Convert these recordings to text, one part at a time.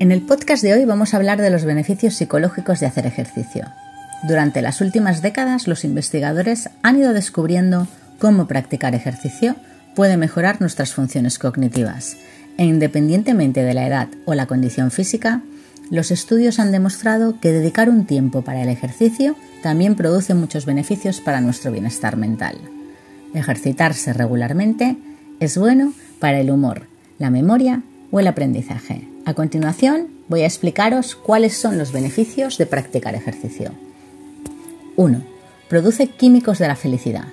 En el podcast de hoy vamos a hablar de los beneficios psicológicos de hacer ejercicio. Durante las últimas décadas los investigadores han ido descubriendo cómo practicar ejercicio puede mejorar nuestras funciones cognitivas e independientemente de la edad o la condición física, los estudios han demostrado que dedicar un tiempo para el ejercicio también produce muchos beneficios para nuestro bienestar mental. Ejercitarse regularmente es bueno para el humor, la memoria o el aprendizaje. A continuación voy a explicaros cuáles son los beneficios de practicar ejercicio. 1. Produce químicos de la felicidad.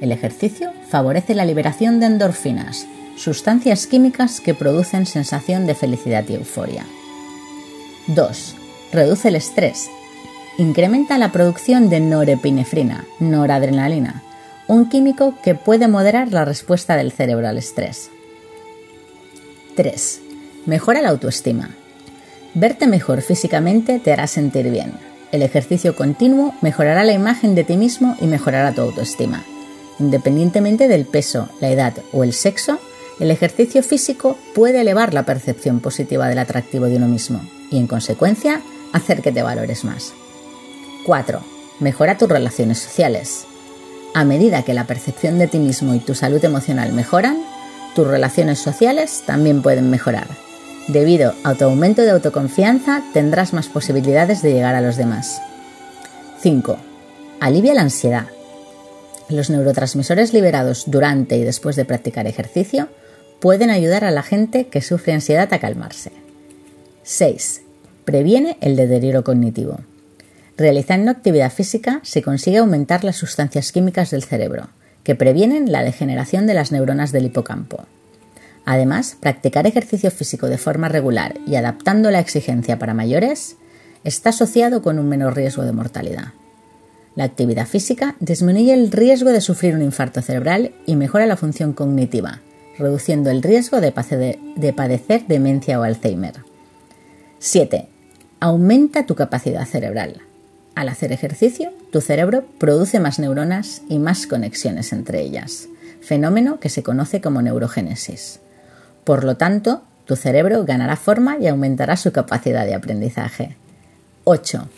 El ejercicio favorece la liberación de endorfinas, sustancias químicas que producen sensación de felicidad y euforia. 2. Reduce el estrés. Incrementa la producción de norepinefrina, noradrenalina, un químico que puede moderar la respuesta del cerebro al estrés. 3. Mejora la autoestima. Verte mejor físicamente te hará sentir bien. El ejercicio continuo mejorará la imagen de ti mismo y mejorará tu autoestima. Independientemente del peso, la edad o el sexo, el ejercicio físico puede elevar la percepción positiva del atractivo de uno mismo y, en consecuencia, hacer que te valores más. 4. Mejora tus relaciones sociales. A medida que la percepción de ti mismo y tu salud emocional mejoran, tus relaciones sociales también pueden mejorar. Debido a tu aumento de autoconfianza, tendrás más posibilidades de llegar a los demás. 5. Alivia la ansiedad. Los neurotransmisores liberados durante y después de practicar ejercicio pueden ayudar a la gente que sufre ansiedad a calmarse. 6. Previene el deterioro cognitivo. Realizando actividad física se consigue aumentar las sustancias químicas del cerebro, que previenen la degeneración de las neuronas del hipocampo. Además, practicar ejercicio físico de forma regular y adaptando la exigencia para mayores está asociado con un menor riesgo de mortalidad. La actividad física disminuye el riesgo de sufrir un infarto cerebral y mejora la función cognitiva, reduciendo el riesgo de, padecer demencia o Alzheimer. 7. Aumenta tu capacidad cerebral. Al hacer ejercicio, tu cerebro produce más neuronas y más conexiones entre ellas, fenómeno que se conoce como neurogénesis. Por lo tanto, tu cerebro ganará forma y aumentará su capacidad de aprendizaje. 8.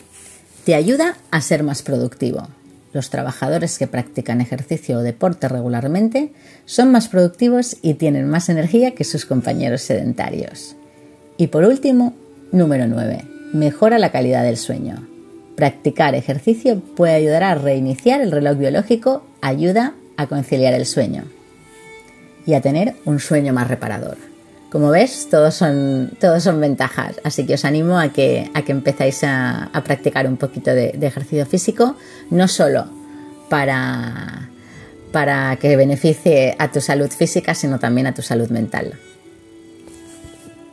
Te ayuda a ser más productivo. Los trabajadores que practican ejercicio o deporte regularmente son más productivos y tienen más energía que sus compañeros sedentarios. Y por último, número 9. Mejora la calidad del sueño. Practicar ejercicio puede ayudar a reiniciar el reloj biológico, ayuda a conciliar el sueño y a tener un sueño más reparador. Como ves, todos son, son ventajas, así que os animo a que, a que empezáis a, practicar un poquito de, ejercicio físico, no solo para, para que beneficie a tu salud física, sino también a tu salud mental.